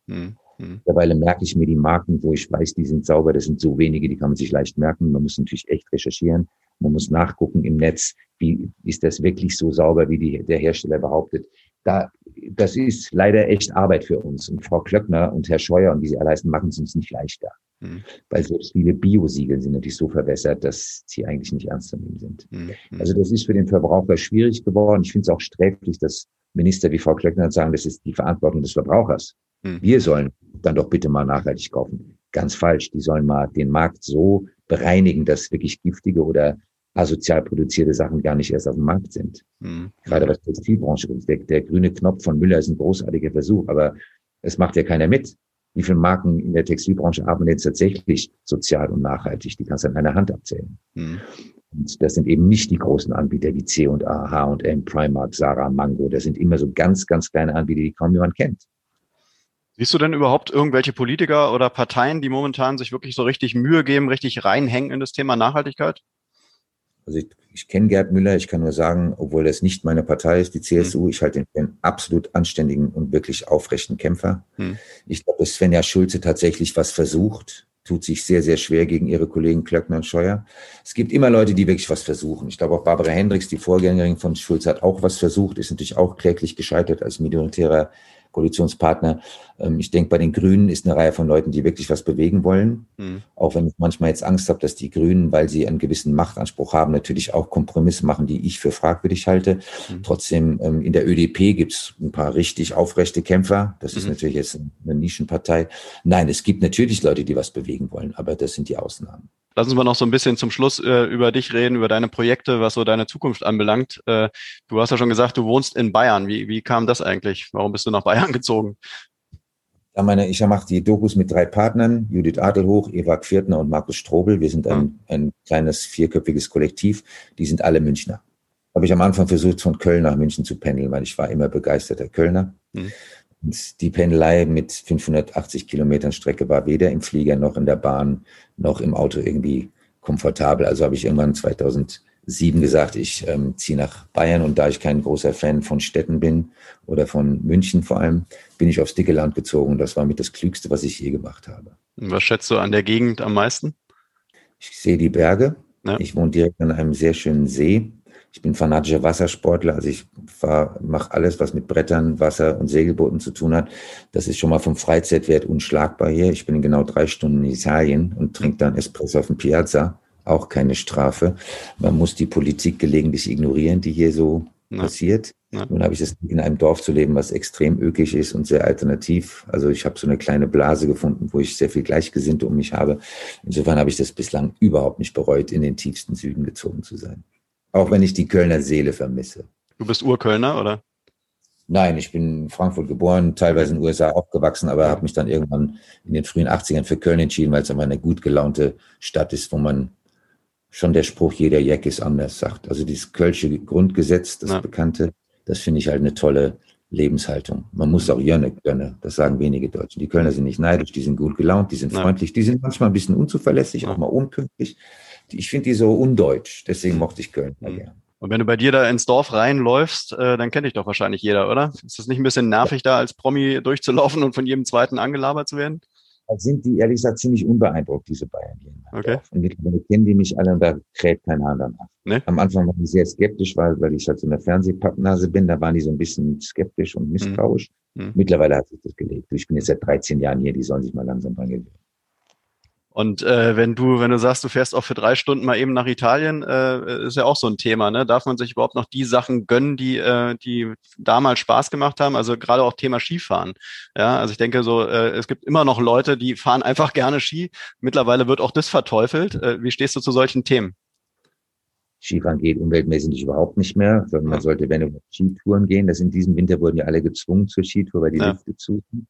Mhm. Mhm. Mittlerweile merke ich mir die Marken, wo ich weiß, die sind sauber. Das sind so wenige, die kann man sich leicht merken. Man muss natürlich echt recherchieren. Man muss nachgucken im Netz, wie ist das wirklich so sauber, wie die, der Hersteller behauptet. Da, das ist leider echt Arbeit für uns. Und Frau Klöckner und Herr Scheuer und wie sie alle heißen, machen es uns nicht leichter. Mhm. Weil selbst viele Biosiegel sind natürlich so verwässert, dass sie eigentlich nicht ernst zu nehmen sind. Mhm. Also das ist für den Verbraucher schwierig geworden. Ich finde es auch sträflich, dass Minister wie Frau Klöckner sagen, das ist die Verantwortung des Verbrauchers. Mhm. Wir sollen dann doch bitte mal nachhaltig kaufen. Ganz falsch. Die sollen mal den Markt so bereinigen, dass wirklich giftige oder asozial produzierte Sachen gar nicht erst auf dem Markt sind. Mhm. Gerade was Textilbranche ist. Der, der grüne Knopf von Müller ist ein großartiger Versuch, aber es macht ja keiner mit. Wie viele Marken in der Textilbranche arbeiten jetzt tatsächlich sozial und nachhaltig? Die kannst du an einer Hand abzählen. Mhm. Und das sind eben nicht die großen Anbieter wie C&A, H&M, Primark, Sarah, Mango. Das sind immer so ganz, ganz kleine Anbieter, die kaum jemand kennt. Siehst du denn überhaupt irgendwelche Politiker oder Parteien, die momentan sich wirklich so richtig Mühe geben, richtig reinhängen in das Thema Nachhaltigkeit? Also ich, ich kenne Gerd Müller, ich kann nur sagen, obwohl das nicht meine Partei ist, die CSU, mhm. ich halte ihn für einen absolut anständigen und wirklich aufrechten Kämpfer. Mhm. Ich glaube, dass Svenja Schulze tatsächlich was versucht, tut sich sehr, sehr schwer gegen ihre Kollegen Klöckner und Scheuer. Es gibt immer Leute, die wirklich was versuchen. Ich glaube auch Barbara Hendricks, die Vorgängerin von Schulze, hat auch was versucht, ist natürlich auch kläglich gescheitert als minoritärer Koalitionspartner. Ähm, ich denke, bei den Grünen ist eine Reihe von Leuten, die wirklich was bewegen wollen. Mhm. Auch wenn ich manchmal jetzt Angst habe, dass die Grünen, weil sie einen gewissen Machtanspruch haben, natürlich auch Kompromisse machen, die ich für fragwürdig halte. Mhm. Trotzdem, ähm, in der ÖDP gibt es ein paar richtig aufrechte Kämpfer. Das ist mhm. natürlich jetzt eine Nischenpartei. Nein, es gibt natürlich Leute, die was bewegen wollen, aber das sind die Ausnahmen. Lass uns mal noch so ein bisschen zum Schluss äh, über dich reden, über deine Projekte, was so deine Zukunft anbelangt. Äh, du hast ja schon gesagt, du wohnst in Bayern. Wie, wie kam das eigentlich? Warum bist du nach Bayern gezogen? Ja, meine, ich mache die Dokus mit drei Partnern, Judith Adelhoch, Eva Quirtner und Markus Strobel. Wir sind ein, mhm. ein kleines vierköpfiges Kollektiv. Die sind alle Münchner. Habe ich am Anfang versucht, von Köln nach München zu pendeln, weil ich war immer begeisterter Kölner. Mhm. Und die Pendelei mit 580 Kilometern Strecke war weder im Flieger noch in der Bahn noch im Auto irgendwie komfortabel. Also habe ich irgendwann 2007 gesagt, ich ähm, ziehe nach Bayern und da ich kein großer Fan von Städten bin oder von München vor allem, bin ich aufs dicke Land gezogen. Das war mit das Klügste, was ich je gemacht habe. Was schätzt du an der Gegend am meisten? Ich sehe die Berge. Ja. Ich wohne direkt an einem sehr schönen See. Ich bin fanatischer Wassersportler, also ich mache alles, was mit Brettern, Wasser und Segelbooten zu tun hat. Das ist schon mal vom Freizeitwert unschlagbar hier. Ich bin in genau drei Stunden in Italien und trinke dann Espresso auf dem Piazza. Auch keine Strafe. Man muss die Politik gelegentlich ignorieren, die hier so ja. passiert. Ja. Nun habe ich es in einem Dorf zu leben, was extrem ökig ist und sehr alternativ. Also ich habe so eine kleine Blase gefunden, wo ich sehr viel Gleichgesinnte um mich habe. Insofern habe ich das bislang überhaupt nicht bereut, in den tiefsten Süden gezogen zu sein. Auch wenn ich die Kölner Seele vermisse. Du bist Urkölner, oder? Nein, ich bin in Frankfurt geboren, teilweise in den USA aufgewachsen, aber habe mich dann irgendwann in den frühen 80ern für Köln entschieden, weil es einfach eine gut gelaunte Stadt ist, wo man schon der Spruch, jeder Jack ist anders sagt. Also dieses Kölsche Grundgesetz, das ja. bekannte, das finde ich halt eine tolle Lebenshaltung. Man muss auch Jönne gönnen, das sagen wenige Deutsche. Die Kölner sind nicht neidisch, die sind gut gelaunt, die sind ja. freundlich, die sind manchmal ein bisschen unzuverlässig, ja. auch mal unpünktlich ich finde die so undeutsch, deswegen mochte ich Köln mal mhm. gern. Und wenn du bei dir da ins Dorf reinläufst, äh, dann kennt dich doch wahrscheinlich jeder, oder? Ist das nicht ein bisschen nervig, da als Promi durchzulaufen und von jedem zweiten angelabert zu werden? Da sind die ehrlich gesagt ziemlich unbeeindruckt, diese Bayern hier. Okay. Und mittlerweile kennen die mich alle und da kräht kein Hahn danach. Nee? Am Anfang waren die sehr skeptisch, weil, weil ich halt so eine Fernsehpappnase bin, da waren die so ein bisschen skeptisch und misstrauisch. Mhm. Mittlerweile hat sich das gelegt. Ich bin jetzt seit 13 Jahren hier, die sollen sich mal langsam dran gewöhnen. Und äh, wenn du, wenn du sagst, du fährst auch für drei Stunden mal eben nach Italien, äh, ist ja auch so ein Thema. Ne? Darf man sich überhaupt noch die Sachen gönnen, die, äh, die damals Spaß gemacht haben? Also gerade auch Thema Skifahren. Ja, also ich denke so, äh, es gibt immer noch Leute, die fahren einfach gerne Ski. Mittlerweile wird auch das verteufelt. Äh, wie stehst du zu solchen Themen? Skifahren geht umweltmäßig überhaupt nicht mehr, sondern man sollte, wenn über Skitouren gehen, das in diesem Winter wurden ja alle gezwungen zur Skitour, weil die ja. Lifte zu sind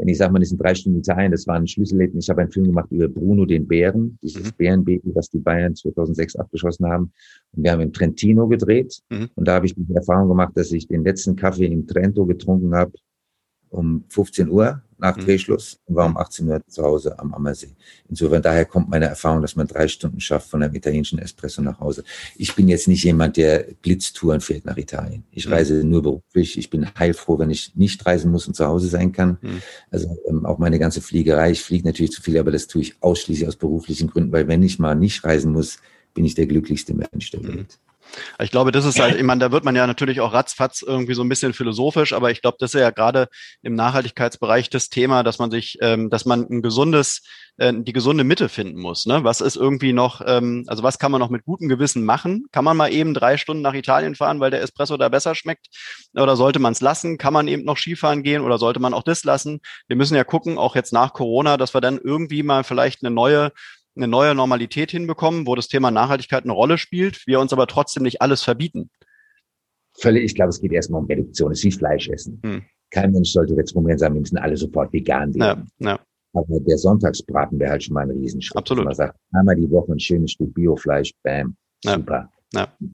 wenn ich sage, man ist in drei Stunden in Italien, das war ein Schlüsselerlebnis. Ich habe einen Film gemacht über Bruno den Bären, dieses mhm. Bärenbaby, was die Bayern 2006 abgeschossen haben. Und wir haben in Trentino gedreht. Mhm. Und da habe ich die Erfahrung gemacht, dass ich den letzten Kaffee in Trento getrunken habe um 15 Uhr nach mhm. Drehschluss und war um 18 Uhr zu Hause am Ammersee. Insofern daher kommt meine Erfahrung, dass man drei Stunden schafft von einem italienischen Espresso nach Hause. Ich bin jetzt nicht jemand, der Blitztouren fährt nach Italien. Ich mhm. reise nur beruflich. Ich bin heilfroh, wenn ich nicht reisen muss und zu Hause sein kann. Mhm. Also ähm, auch meine ganze Fliegerei. Ich fliege natürlich zu viel, aber das tue ich ausschließlich aus beruflichen Gründen, weil wenn ich mal nicht reisen muss, bin ich der glücklichste Mensch der. Welt. Ich glaube, das ist halt, ich meine, da wird man ja natürlich auch ratzfatz irgendwie so ein bisschen philosophisch, aber ich glaube, das ist ja gerade im Nachhaltigkeitsbereich das Thema, dass man sich, ähm, dass man ein gesundes, äh, die gesunde Mitte finden muss. Ne? Was ist irgendwie noch, ähm, also was kann man noch mit gutem Gewissen machen? Kann man mal eben drei Stunden nach Italien fahren, weil der Espresso da besser schmeckt? Oder sollte man es lassen? Kann man eben noch Skifahren gehen oder sollte man auch das lassen? Wir müssen ja gucken, auch jetzt nach Corona, dass wir dann irgendwie mal vielleicht eine neue eine neue Normalität hinbekommen, wo das Thema Nachhaltigkeit eine Rolle spielt, wir uns aber trotzdem nicht alles verbieten. Völlig, ich glaube, es geht erstmal um Reduktion. Es ist wie Fleisch essen. Hm. Kein Mensch sollte jetzt rumgehen sagen, wir müssen alle sofort vegan werden. Ja, ja. Aber der Sonntagsbraten wäre halt schon mal ein Riesenschritt. Absolut. Man sagt, einmal die Woche ein schönes Stück Biofleisch, bam, super. Ja. ja.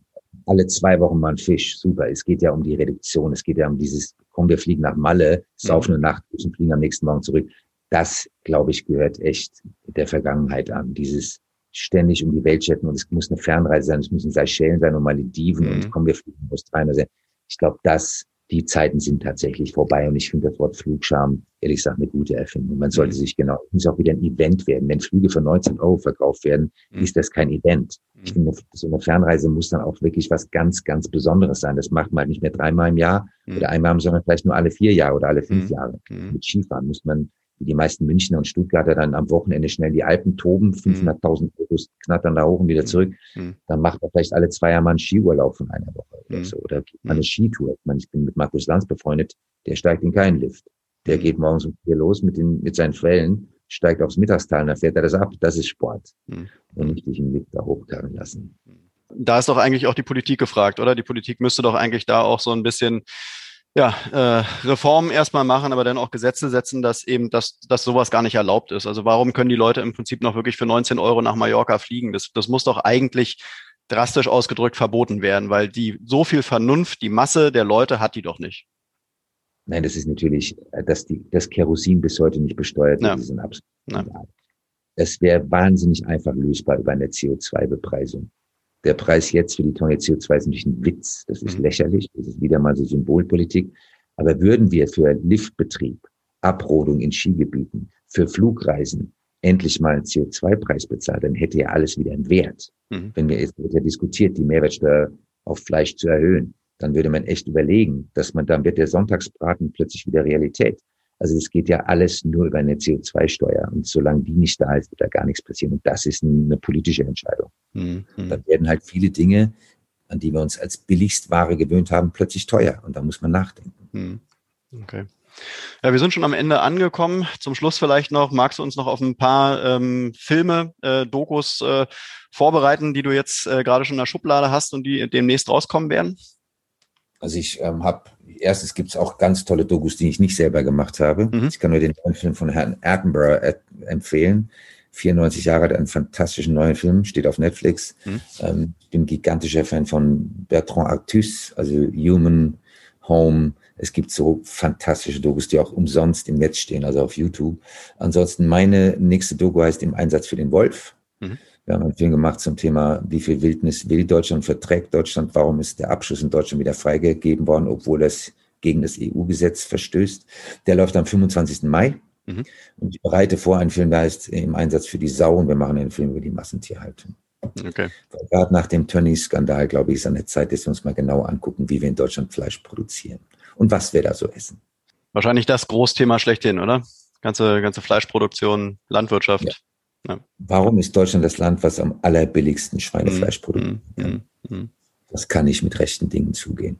Alle zwei Wochen mal ein Fisch, super. Es geht ja um die Reduktion. Es geht ja um dieses, komm, wir fliegen nach Malle, saufen eine Nacht und fliegen am nächsten Morgen zurück das, glaube ich, gehört echt der Vergangenheit an. Dieses ständig um die Welt jetten und es muss eine Fernreise sein, es müssen Seychellen sein und Malediven mhm. und kommen wir fliegen aus Australien. Also ich glaube, das die Zeiten sind tatsächlich vorbei und ich finde das Wort Flugscham, ehrlich gesagt, eine gute Erfindung. Man sollte mhm. sich genau, es muss auch wieder ein Event werden. Wenn Flüge für 19 Euro verkauft werden, mhm. ist das kein Event. Ich finde, so eine Fernreise muss dann auch wirklich was ganz, ganz Besonderes sein. Das macht man halt nicht mehr dreimal im Jahr mhm. oder einmal, sondern vielleicht nur alle vier Jahre oder alle fünf Jahre. Mit Skifahren muss man die meisten Münchner und Stuttgarter dann am Wochenende schnell die Alpen toben, 500.000 Euros knattern da hoch und wieder zurück, mhm. dann macht man vielleicht alle zwei Jahre mal einen Skiurlaub von einer Woche oder mhm. so. Oder geht mal eine Skitour. Ich meine, ich bin mit Markus Lanz befreundet, der steigt in keinen Lift. Der mhm. geht morgens um vier los mit, den, mit seinen Quellen, steigt aufs Mittagstal und dann fährt er das ab. Das ist Sport. Mhm. Und nicht dich im Lift da hochkarren lassen. Da ist doch eigentlich auch die Politik gefragt, oder? Die Politik müsste doch eigentlich da auch so ein bisschen ja, äh, Reformen erstmal machen, aber dann auch Gesetze setzen, dass eben dass, dass sowas gar nicht erlaubt ist. Also warum können die Leute im Prinzip noch wirklich für 19 Euro nach Mallorca fliegen? Das, das muss doch eigentlich drastisch ausgedrückt verboten werden, weil die so viel Vernunft, die Masse der Leute hat die doch nicht. Nein, das ist natürlich, dass die, das Kerosin bis heute nicht besteuert wird, ja. ist ein. Ja. Es wäre wahnsinnig einfach lösbar über eine CO2-Bepreisung. Der Preis jetzt für die Tonne CO2 ist natürlich ein Witz. Das ist mhm. lächerlich. Das ist wieder mal so Symbolpolitik. Aber würden wir für Liftbetrieb, Abrodung in Skigebieten, für Flugreisen endlich mal einen CO2-Preis bezahlen, dann hätte ja alles wieder einen Wert. Mhm. Wenn wir jetzt wird ja diskutiert, die Mehrwertsteuer auf Fleisch zu erhöhen, dann würde man echt überlegen, dass man dann wird der Sonntagsbraten plötzlich wieder Realität. Also es geht ja alles nur über eine CO2-Steuer. Und solange die nicht da ist, wird da gar nichts passieren. Und das ist eine politische Entscheidung. Mhm. Dann werden halt viele Dinge, an die wir uns als Billigstware gewöhnt haben, plötzlich teuer. Und da muss man nachdenken. Mhm. Okay. Ja, wir sind schon am Ende angekommen. Zum Schluss vielleicht noch, magst du uns noch auf ein paar ähm, Filme, äh, Dokus äh, vorbereiten, die du jetzt äh, gerade schon in der Schublade hast und die demnächst rauskommen werden? Also ich ähm, habe, erstens gibt es auch ganz tolle Dokus, die ich nicht selber gemacht habe. Mhm. Ich kann nur den neuen Film von Herrn Attenborough äh, empfehlen. 94 Jahre hat einen fantastischen neuen Film, steht auf Netflix. Mhm. Ähm, ich bin gigantischer Fan von Bertrand Artus, also Human Home. Es gibt so fantastische Dokus, die auch umsonst im Netz stehen, also auf YouTube. Ansonsten meine nächste Doku heißt Im Einsatz für den Wolf. Mhm. Wir haben einen Film gemacht zum Thema, wie viel Wildnis will Deutschland, verträgt Deutschland, warum ist der Abschuss in Deutschland wieder freigegeben worden, obwohl das gegen das EU-Gesetz verstößt. Der läuft am 25. Mai. Mhm. Und ich bereite vor einen Film, der heißt Im Einsatz für die Sau und wir machen einen Film über die Massentierhaltung. Okay. Gerade nach dem Tönnies-Skandal, glaube ich, ist an der Zeit, dass wir uns mal genau angucken, wie wir in Deutschland Fleisch produzieren und was wir da so essen. Wahrscheinlich das Großthema schlechthin, oder? Ganze, ganze Fleischproduktion, Landwirtschaft. Ja. Ja. Warum ist Deutschland das Land, was am allerbilligsten Schweinefleisch mm, produziert? Mm, mm, das kann nicht mit rechten Dingen zugehen.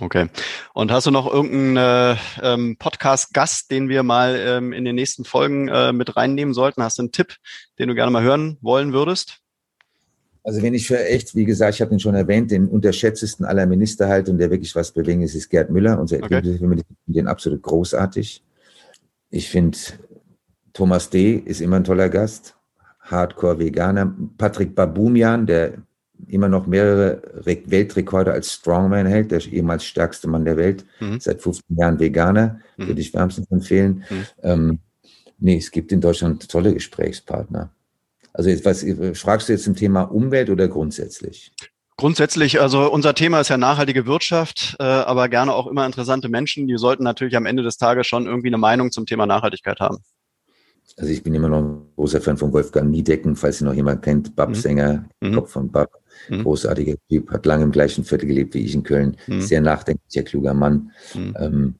Okay. Und hast du noch irgendeinen äh, ähm, Podcast-Gast, den wir mal ähm, in den nächsten Folgen äh, mit reinnehmen sollten? Hast du einen Tipp, den du gerne mal hören wollen würdest? Also wenn ich für echt, wie gesagt, ich habe ihn schon erwähnt, den unterschätztesten aller Minister halt und der wirklich was bewegen ist, ist Gerd Müller, unser okay. den absolut großartig. Ich finde Thomas D. ist immer ein toller Gast. Hardcore-Veganer. Patrick Babumian, der immer noch mehrere Weltrekorde als Strongman hält, der ehemals stärkste Mann der Welt, mhm. seit 15 Jahren Veganer, mhm. würde ich wärmstens empfehlen. Mhm. Ähm, nee, es gibt in Deutschland tolle Gesprächspartner. Also jetzt, was fragst du jetzt zum Thema Umwelt oder grundsätzlich? Grundsätzlich, also unser Thema ist ja nachhaltige Wirtschaft, äh, aber gerne auch immer interessante Menschen. Die sollten natürlich am Ende des Tages schon irgendwie eine Meinung zum Thema Nachhaltigkeit haben. Also ich bin immer noch ein großer Fan von Wolfgang Niedecken, falls ihn noch jemand kennt, Bab-Sänger, mhm. Kopf von Bab. Mhm. Großartiger Typ, hat lange im gleichen Viertel gelebt wie ich in Köln. Mhm. Sehr nachdenklicher, kluger Mann. Mhm. Ähm,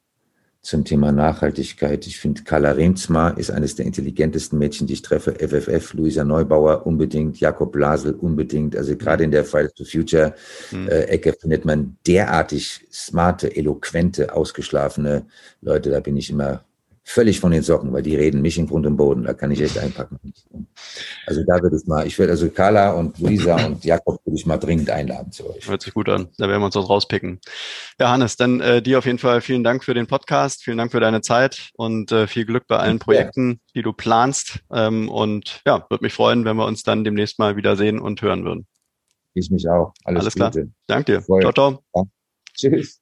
zum Thema Nachhaltigkeit. Ich finde, Carla Remsma ist eines der intelligentesten Mädchen, die ich treffe. FFF, Luisa Neubauer unbedingt, Jakob Blasel unbedingt. Also gerade in der Fridays to Future mhm. äh, Ecke findet man derartig smarte, eloquente, ausgeschlafene Leute. Da bin ich immer völlig von den Socken, weil die reden mich in Grund und Boden. Da kann ich echt einpacken. Also da würde ich mal, ich werde also Carla und Luisa und Jakob würde ich mal dringend einladen zu euch. Hört sich gut an. Da werden wir uns was rauspicken. Ja, Hannes, dann äh, dir auf jeden Fall vielen Dank für den Podcast, vielen Dank für deine Zeit und äh, viel Glück bei allen Projekten, die du planst. Ähm, und ja, würde mich freuen, wenn wir uns dann demnächst mal wiedersehen und hören würden. Ich mich auch. Alles, Alles klar. Danke dir. Voll. Ciao, ciao. Ja. Tschüss.